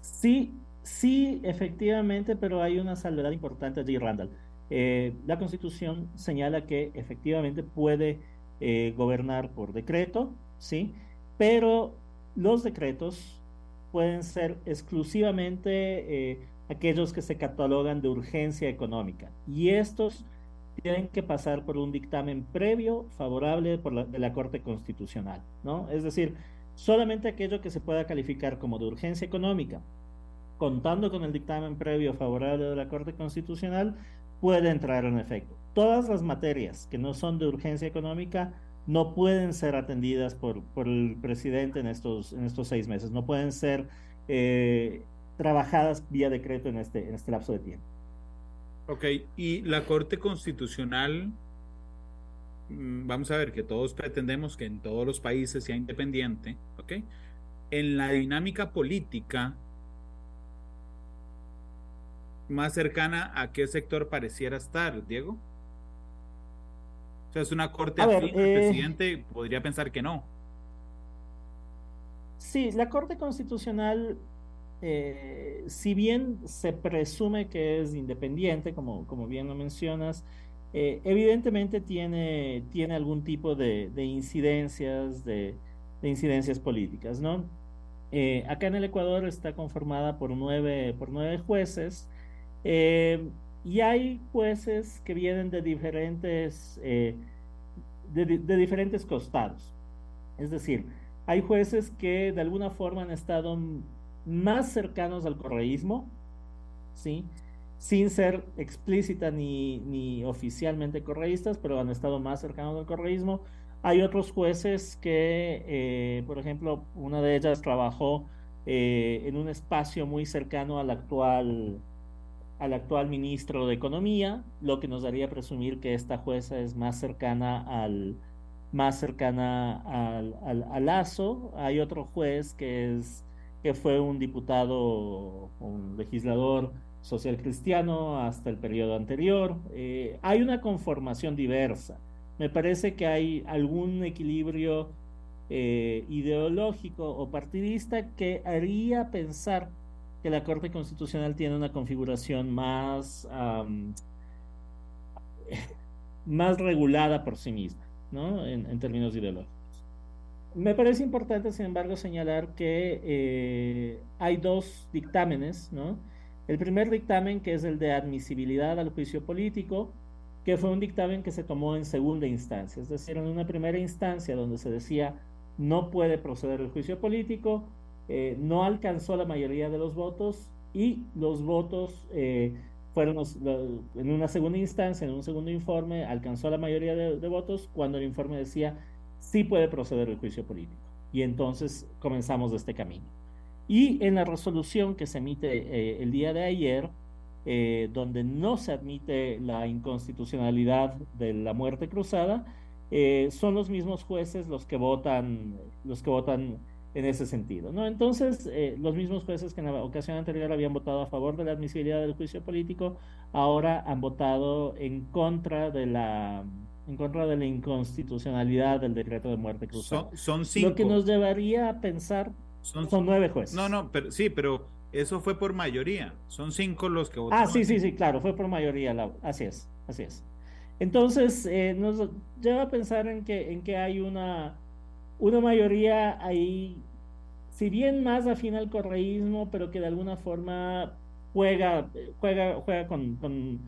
Sí, sí, efectivamente, pero hay una salvedad importante allí, Randall. Eh, la Constitución señala que efectivamente puede eh, gobernar por decreto, ¿sí? Pero los decretos pueden ser exclusivamente eh, aquellos que se catalogan de urgencia económica y estos tienen que pasar por un dictamen previo favorable por la, de la Corte Constitucional, ¿no? Es decir, solamente aquello que se pueda calificar como de urgencia económica, contando con el dictamen previo favorable de la Corte Constitucional, puede entrar en efecto. Todas las materias que no son de urgencia económica no pueden ser atendidas por, el presidente en estos, en estos seis meses, no pueden ser eh, trabajadas vía decreto en este, en este lapso de tiempo. Ok, y la Corte Constitucional, mm, vamos a ver que todos pretendemos que en todos los países sea independiente, ok. En la dinámica política, más cercana a qué sector pareciera estar, Diego? O sea, es una corte ver, eh... presidente, podría pensar que no. Sí, la Corte Constitucional, eh, si bien se presume que es independiente, como, como bien lo mencionas, eh, evidentemente tiene, tiene algún tipo de, de incidencias, de, de, incidencias políticas, ¿no? Eh, acá en el Ecuador está conformada por nueve, por nueve jueces, y hay jueces que vienen de diferentes, de, de, diferentes costados. Es decir, hay jueces que de alguna forma han estado más cercanos al correísmo, ¿sí? sin ser explícita ni, ni oficialmente correístas, pero han estado más cercanos al correísmo. Hay otros jueces que, eh, por ejemplo, una de ellas trabajó eh, en un espacio muy cercano al actual al actual ministro de Economía, lo que nos daría presumir que esta jueza es más cercana al más cercana al, al, al Lazo. Hay otro juez que es que fue un diputado, un legislador social cristiano hasta el periodo anterior. Eh, hay una conformación diversa. Me parece que hay algún equilibrio eh, ideológico o partidista que haría pensar que la Corte Constitucional tiene una configuración más, [laughs] más regulada por sí misma, ¿no? En, términos ideológicos. Me parece importante, sin embargo, señalar que eh, hay dos dictámenes, ¿no? El primer dictamen, que es el de admisibilidad al juicio político, que fue un dictamen que se tomó en segunda instancia, es decir, en una primera instancia donde se decía no puede proceder el juicio político, eh, no alcanzó la mayoría de los votos y los votos eh, fueron los, lo, en una segunda instancia, en un segundo informe, alcanzó la mayoría de, votos cuando el informe decía sí puede proceder el juicio político. Y entonces comenzamos este camino. Y en la resolución que se emite eh, el día de ayer, eh, donde no se admite la inconstitucionalidad de la muerte cruzada, eh, son los mismos jueces los que votan, los que votan en ese sentido, ¿no? Entonces, los mismos jueces que en la ocasión anterior habían votado a favor de la admisibilidad del juicio político, ahora han votado en contra de la en contra de la inconstitucionalidad del decreto de muerte cruzada. Son, son cinco. Lo que nos llevaría a pensar son, son nueve jueces. No, no, pero sí, pero eso fue por mayoría. Son cinco los que votaron. Ah, sí, sí, sí, claro, fue por mayoría. La... Así es, así es. Entonces, eh, nos lleva a pensar en que, en que hay una, una mayoría ahí, si bien más afín al correísmo, pero que de alguna forma juega, juega, juega con, con,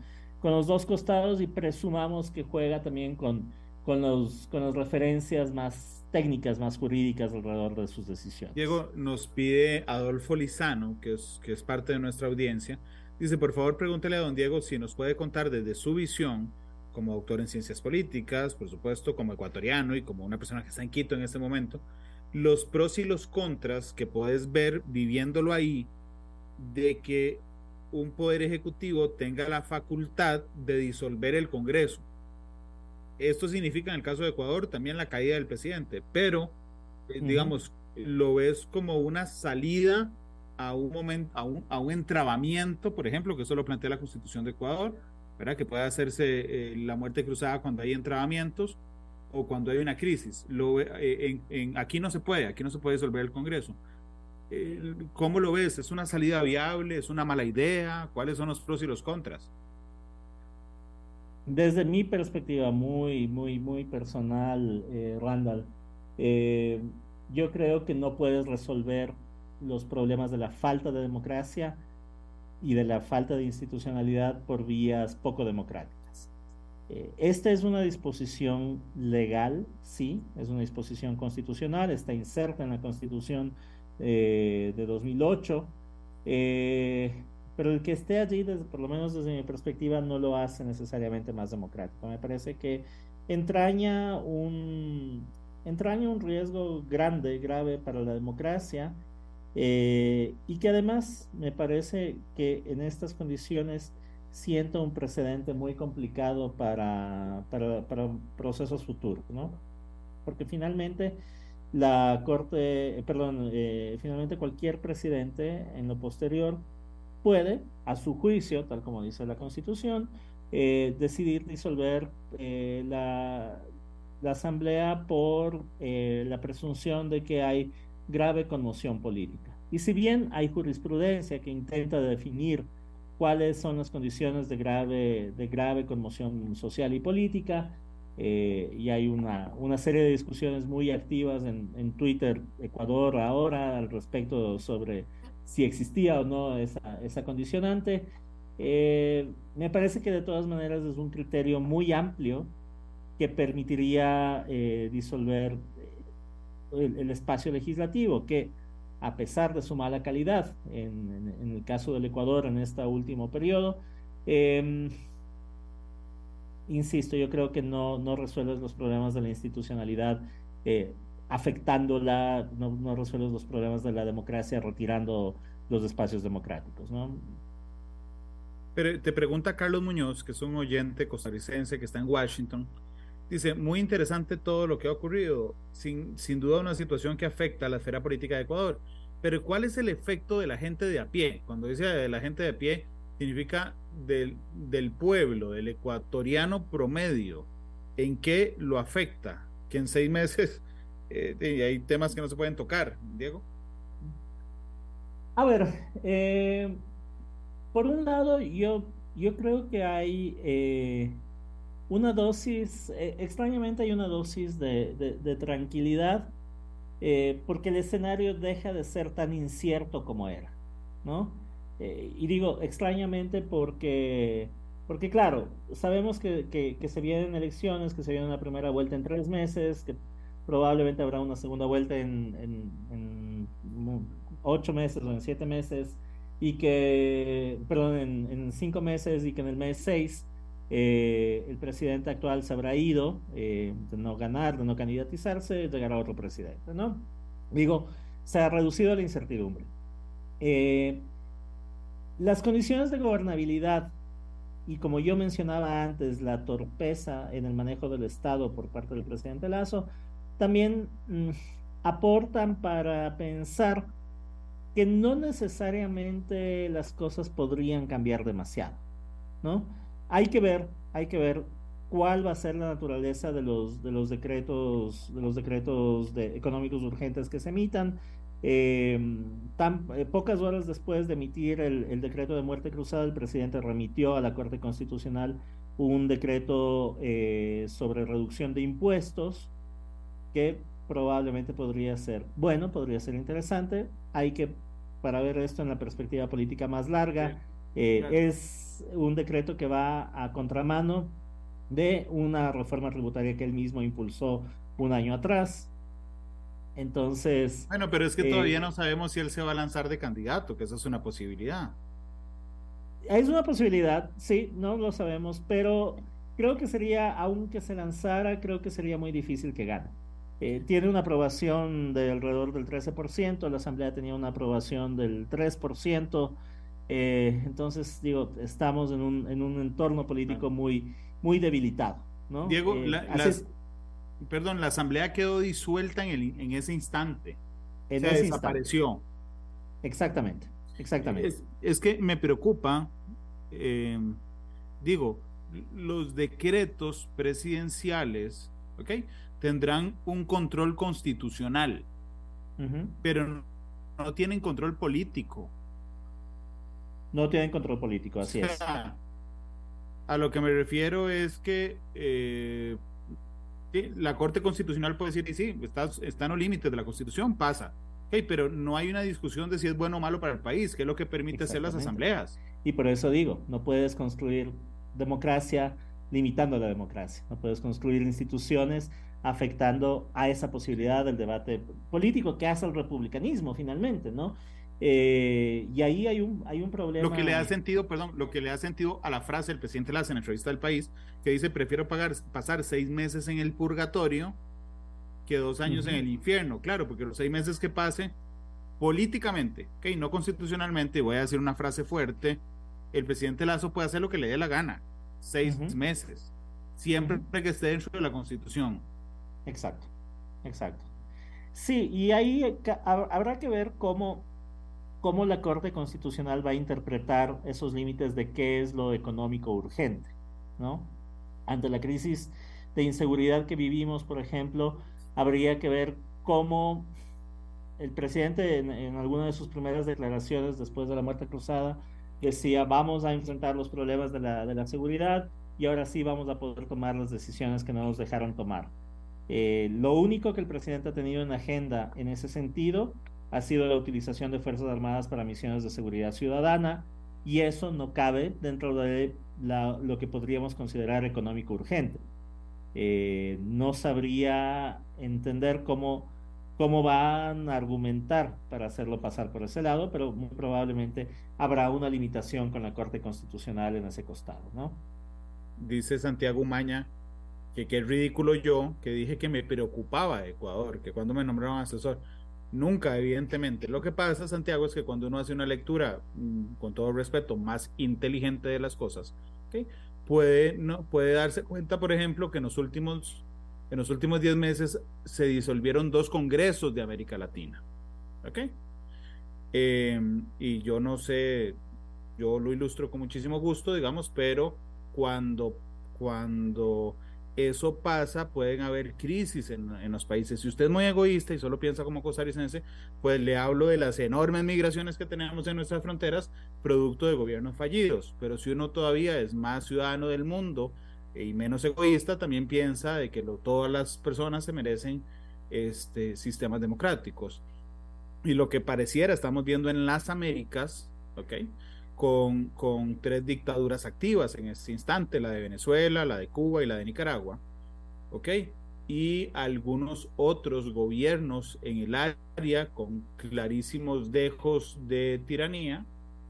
con los dos costados y presumamos que juega también con, con, los, con las referencias más técnicas más jurídicas alrededor de sus decisiones. Diego nos pide Adolfo Lizano, que es, que es parte de nuestra audiencia, dice, por favor pregúntele a don Diego si nos puede contar desde su visión como doctor en ciencias políticas, por supuesto, como ecuatoriano y como una persona que está en Quito en este momento, los pros y los contras que puedes ver viviéndolo ahí de que un poder ejecutivo tenga la facultad de disolver el Congreso esto significa en el caso de Ecuador también la caída del presidente, pero eh, digamos, lo ves como una salida a un momento, a un, a un entrabamiento, por ejemplo, que eso lo plantea la Constitución de Ecuador, ¿verdad? Que puede hacerse eh, la muerte cruzada cuando hay entrabamientos o cuando hay una crisis. Lo, eh, en, en, aquí no se puede, aquí no se puede disolver el Congreso. ¿Cómo lo ves? ¿Es una salida viable? ¿Es una mala idea? ¿Cuáles son los pros y los contras? Desde mi perspectiva muy, muy, muy personal, eh, Randall, eh, yo creo que no puedes resolver los problemas de la falta de democracia y de la falta de institucionalidad por vías poco democráticas. Eh, esta es una disposición legal, sí, es una disposición constitucional, está inserta en la Constitución de 2008, pero el que esté allí, por lo menos desde mi perspectiva, no lo hace necesariamente más democrático. Me parece que entraña un, entraña un riesgo grande, grave para la democracia, eh, y que además me parece que en estas condiciones siento un precedente muy complicado para, para, procesos futuros, ¿no? Porque finalmente la Corte, perdón, eh, finalmente cualquier presidente en lo posterior puede, a su juicio, tal como dice la Constitución, eh, decidir disolver eh, la, Asamblea por eh, la presunción de que hay grave conmoción política. Y si bien hay jurisprudencia que intenta definir cuáles son las condiciones de grave, de grave conmoción social y política, y hay una, una, serie de discusiones muy activas en, en Twitter, Ecuador ahora, al respecto sobre si existía o no esa, esa condicionante. Eh, me parece que de todas maneras es un criterio muy amplio que permitiría eh, disolver eh, el, espacio legislativo, que a pesar de su mala calidad, en, en, el caso del Ecuador en este último periodo, em, insisto, yo creo que no, no resuelve los problemas de la institucionalidad afectándola, no, no resuelve los problemas de la democracia retirando los espacios democráticos. Pero te pregunta Carlos Muñoz, que es un oyente costarricense que está en Washington, dice, muy interesante todo lo que ha ocurrido, sin, sin duda una situación que afecta a la esfera política de Ecuador, pero ¿cuál es el efecto de la gente de a pie? Cuando dice de la gente de a pie, significa del, del pueblo, del ecuatoriano promedio, ¿en qué lo afecta? Que en seis meses [laughs] eh, hay temas que no se pueden tocar, Diego. A ver, eh, por un lado, yo, yo creo que hay eh, una dosis, extrañamente hay una dosis de, tranquilidad, porque el escenario deja de ser tan incierto como era, ¿no? Y digo extrañamente porque, porque claro, sabemos que, que, que, se vienen elecciones, que se viene una primera vuelta en tres meses, que probablemente habrá una segunda vuelta en, en, ocho meses o en siete meses y que, perdón, en, cinco meses y que en el mes seis eh, el presidente actual se habrá ido eh, de no ganar, de no candidatizarse, llegará otro presidente, ¿no? Digo, se ha reducido la incertidumbre. Eh, las condiciones de gobernabilidad y como yo mencionaba antes, la torpeza en el manejo del Estado por parte del presidente Lazo también mm, aportan para pensar que no necesariamente las cosas podrían cambiar demasiado, ¿no? Hay que ver, hay que ver cuál va a ser la naturaleza de los, de los decretos, de los decretos de, económicos urgentes que se emitan. Tan, eh, pocas horas después de emitir el, el, decreto de muerte cruzada, el presidente remitió a la Corte Constitucional un decreto eh, sobre reducción de impuestos que probablemente podría ser bueno, podría ser interesante. Hay que, para ver esto en la perspectiva política más larga, eh, es un decreto que va a contramano de una reforma tributaria que él mismo impulsó un año atrás. Entonces... Bueno, pero es que todavía eh, no sabemos si él se va a lanzar de candidato, que esa es una posibilidad. Es una posibilidad, sí, no lo sabemos, pero creo que sería, aunque se lanzara, creo que sería muy difícil que gane. Eh, tiene una aprobación de alrededor del 13%, la Asamblea tenía una aprobación del 3%, eh, entonces digo, estamos en un, en un entorno político muy, muy debilitado. ¿no? Diego, eh, perdón, la Asamblea quedó disuelta en, el, en ese instante, en desapareció. Exactamente, exactamente. Es, es que me preocupa, digo, los decretos presidenciales, ¿ok? tendrán un control constitucional, pero no tienen control político. No tienen control político, así es. A lo que me refiero es que eh, la Corte Constitucional puede decir, sí, está, está en los límites de la Constitución, pasa. pero no hay una discusión de si es bueno o malo para el país, que es lo que permite hacer las asambleas. Y por eso digo, no puedes construir democracia limitando la democracia, no puedes construir instituciones afectando a esa posibilidad del debate político que hace el republicanismo finalmente, ¿no? Eh, y ahí hay un, hay un problema. Lo que le da sentido, perdón, lo que le da sentido a la frase del presidente Laza en la entrevista del país, que dice, prefiero pagar, pasar seis meses en el purgatorio que dos años en el infierno. Claro, porque los seis meses que pase políticamente, okay, no constitucionalmente, voy a decir una frase fuerte, el presidente Lazo puede hacer lo que le dé la gana. Seis meses. Siempre que esté dentro de la constitución. Exacto, exacto. Sí, y ahí habrá que ver cómo cómo la Corte Constitucional va a interpretar esos límites de qué es lo económico urgente, ¿no? Ante la crisis de inseguridad que vivimos, por ejemplo, habría que ver cómo el presidente en, alguna de sus primeras declaraciones después de la muerte cruzada decía vamos a enfrentar los problemas de la, de la seguridad y ahora sí vamos a poder tomar las decisiones que no nos dejaron tomar. Eh, lo único que el presidente ha tenido en agenda en ese sentido ha sido la utilización de Fuerzas Armadas para misiones de seguridad ciudadana y eso no cabe dentro de lo que podríamos considerar económico urgente. Eh, no sabría entender cómo, cómo van a argumentar para hacerlo pasar por ese lado, pero muy probablemente habrá una limitación con la Corte Constitucional en ese costado, ¿no? Dice Santiago Maña que qué ridículo yo que dije que me preocupaba Ecuador, que cuando me nombraron asesor, Nunca, evidentemente. Lo que pasa, Santiago, es que cuando uno hace una lectura, mm, con todo respeto, más inteligente de las cosas, puede, no, puede darse cuenta, por ejemplo, que en los últimos en los últimos 10 meses se disolvieron dos congresos de América Latina. Em, y yo no sé, yo lo ilustro con muchísimo gusto, digamos, pero cuando, cuando eso pasa, pueden haber crisis en, los países. Si usted es muy egoísta y solo piensa como costarricense, pues le hablo de las enormes migraciones que tenemos en nuestras fronteras, producto de gobiernos fallidos. Pero si uno todavía es más ciudadano del mundo y menos egoísta, también piensa de que todas las personas se merecen este, sistemas democráticos. Y lo que pareciera, estamos viendo en las Américas, ¿ok? Con, con tres dictaduras activas en este instante, la de Venezuela, la de Cuba y la de Nicaragua, ¿ok? Y algunos otros gobiernos en el área con clarísimos dejos de tiranía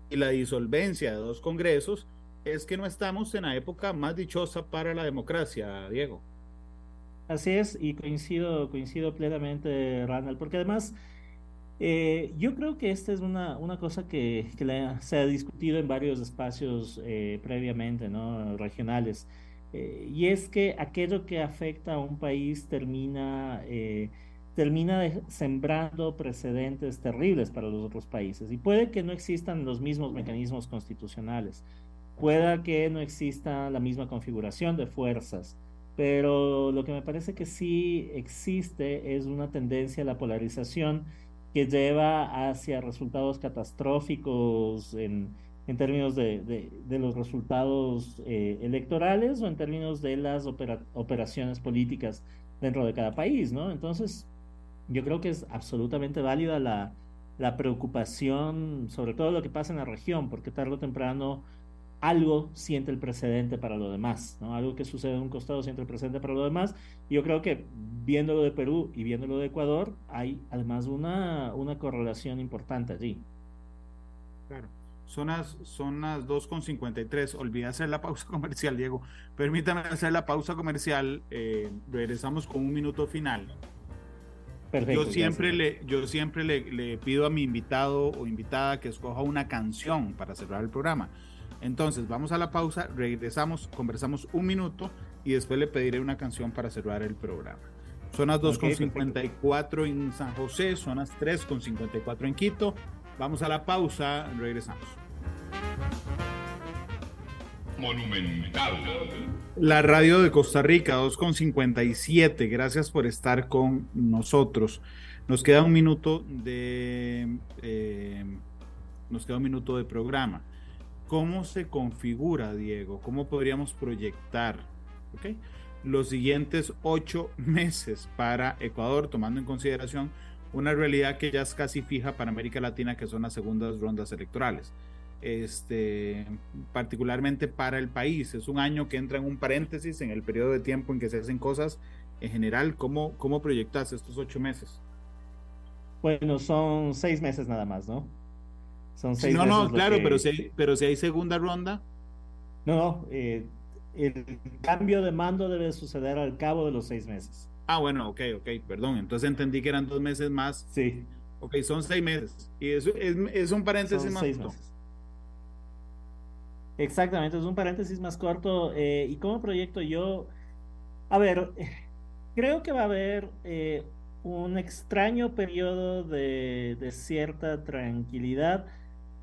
y la disolvencia de dos congresos, es que no estamos en la época más dichosa para la democracia, Diego. Así es, y coincido, coincido plenamente, Randall, porque además eh, yo creo que esta es una, una cosa que, que se ha discutido en varios espacios eh, previamente, ¿no? regionales, eh, y es que aquello que afecta a un país termina, termina sembrando precedentes terribles para los otros países. Y puede que no existan los mismos mecanismos constitucionales, pueda que no exista la misma configuración de fuerzas, pero lo que me parece que sí existe es una tendencia a la polarización que lleva hacia resultados catastróficos en, en términos de, de, los resultados eh, electorales o en términos de las operaciones políticas dentro de cada país, ¿no? Entonces, yo creo que es absolutamente válida la, la preocupación sobre todo lo que pasa en la región, porque tarde o temprano algo siente el precedente para lo demás, ¿no? Algo que sucede en un costado siente el precedente para lo demás. Y yo creo que viéndolo de Perú y viéndolo de Ecuador, hay además una, una correlación importante allí. Claro. Son las, son las 2.53. Olvidé hacer la pausa [laughs] comercial, Diego. Permítame hacer la pausa comercial. Eh, regresamos con un minuto final. Perfecto, yo siempre, le, yo siempre le, le pido a mi invitado o invitada que escoja una canción para cerrar el programa. Entonces, vamos a la pausa, regresamos, conversamos un minuto y después le pediré una canción para cerrar el programa. Son las 2.54 en San José, son las 3.54 en Quito. Vamos a la pausa, regresamos. Monumental. La radio de Costa Rica, 2.57. Gracias por estar con nosotros. Nos queda un minuto de eh, nos queda un minuto de programa. ¿Cómo se configura, Diego? ¿Cómo podríamos proyectar okay, los siguientes ocho meses para Ecuador, tomando en consideración una realidad que ya es casi fija para América Latina, que son las segundas rondas electorales? Este, particularmente para el país. Es un año que entra en un paréntesis en el periodo de tiempo en que se hacen cosas. En general, ¿cómo, cómo proyectas estos ocho meses? Bueno, son seis meses nada más, ¿no? Son seis no, no, claro, pero, si, pero si hay segunda ronda. No, no, eh, el cambio de mando debe suceder al cabo de los seis meses. Ah, bueno, ok, ok, perdón. Entonces entendí que eran dos meses más. Sí. Ok, son seis meses. Y eso es, un paréntesis más Meses. Exactamente, es un paréntesis más corto. Eh, y como proyecto yo, a ver, [laughs] creo que va a haber eh, un extraño periodo de, de cierta tranquilidad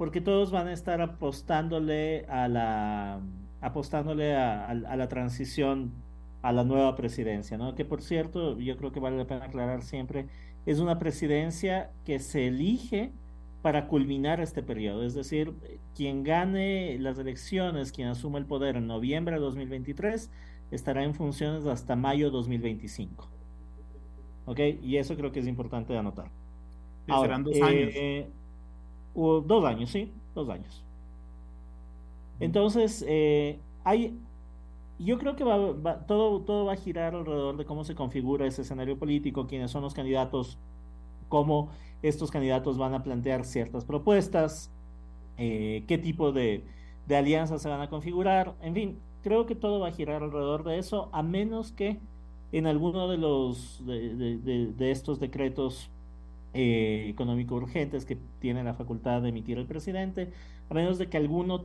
porque todos van a estar apostándole a la apostándole a, la transición a la nueva presidencia, ¿no? Que por cierto, yo creo que vale la pena aclarar siempre, es una presidencia que se elige para culminar este periodo, es decir, quien gane las elecciones, quien asuma el poder en noviembre de 2023, estará en funciones hasta mayo de 2025. ¿Ok? Y eso creo que es importante de anotar. serán dos años. Eh, dos años, sí, dos años. Entonces, eh, hay, yo creo que va, todo, todo va a girar alrededor de cómo se configura ese escenario político, quiénes son los candidatos, cómo estos candidatos van a plantear ciertas propuestas, eh, qué tipo de, de alianzas se van a configurar, en fin, creo que todo va a girar alrededor de eso, a menos que en alguno de los de, de, de estos decretos eh, económico urgentes que tiene la facultad de emitir el presidente, a menos de que alguno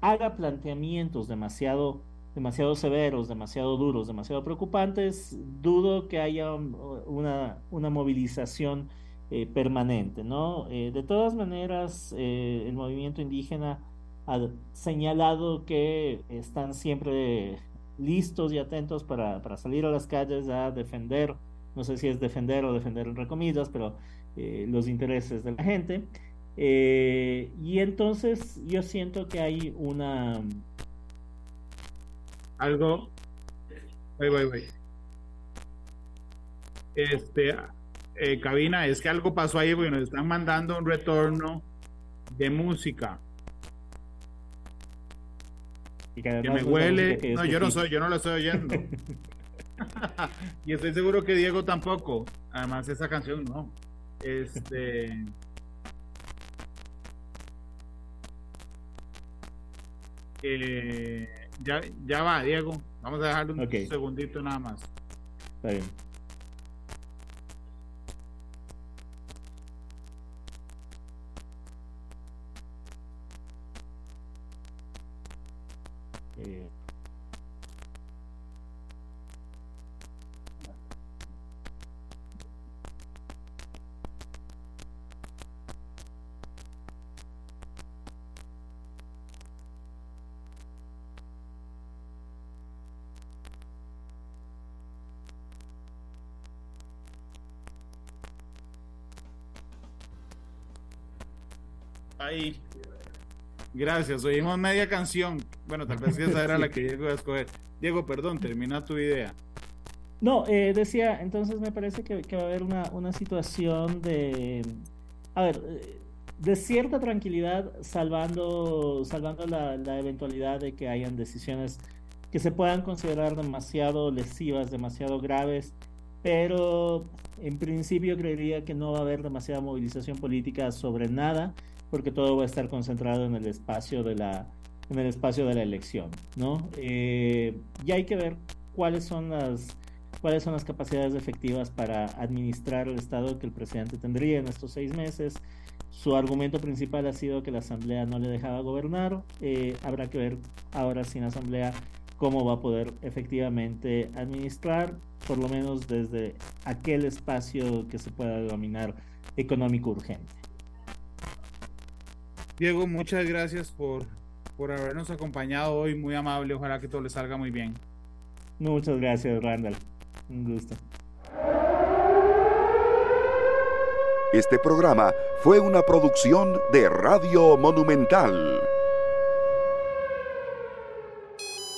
haga planteamientos demasiado, demasiado severos, demasiado duros, demasiado preocupantes, dudo que haya una, una movilización eh, permanente, ¿no? Eh, de todas maneras, el movimiento indígena ha señalado que están siempre listos y atentos para, para salir a las calles a defender no sé si es defender o defender entre comillas, pero eh, los intereses de la gente. Eh, y entonces yo siento que hay una... Algo... Voy, voy, voy. Este, eh, cabina, es que algo pasó ahí porque nos están mandando un retorno de música. Y que, me huele. no, yo no soy, yo no lo estoy oyendo. [laughs] [laughs] y estoy seguro que Diego tampoco. Además, esa canción no. Este. Eh, ya, ya va, Diego. Vamos a dejarle un segundito nada más. Está bien. Ahí. Gracias. Oímos media canción. Bueno, tal vez esa era [laughs] la que Diego iba a escoger. Diego, perdón, termina tu idea. No, eh, decía, entonces me parece que, va a haber una, una, situación de, a ver, de cierta tranquilidad, salvando, salvando la, la, eventualidad de que hayan decisiones que se puedan considerar demasiado lesivas, demasiado graves, pero en principio creería que no va a haber demasiada movilización política sobre nada porque todo va a estar concentrado en el espacio de la, en el espacio de la elección, ¿no? Eh, y hay que ver cuáles son las cuáles son las capacidades efectivas para administrar el Estado que el presidente tendría en estos seis meses. Su argumento principal ha sido que la Asamblea no le dejaba gobernar. Eh, habrá que ver ahora sin Asamblea cómo va a poder efectivamente administrar, por lo menos desde aquel espacio que se pueda denominar económico urgente. Diego, muchas gracias por, por habernos acompañado hoy, muy amable, ojalá que todo le salga muy bien. Muchas gracias, Randall. Un gusto. Este programa fue una producción de Radio Monumental.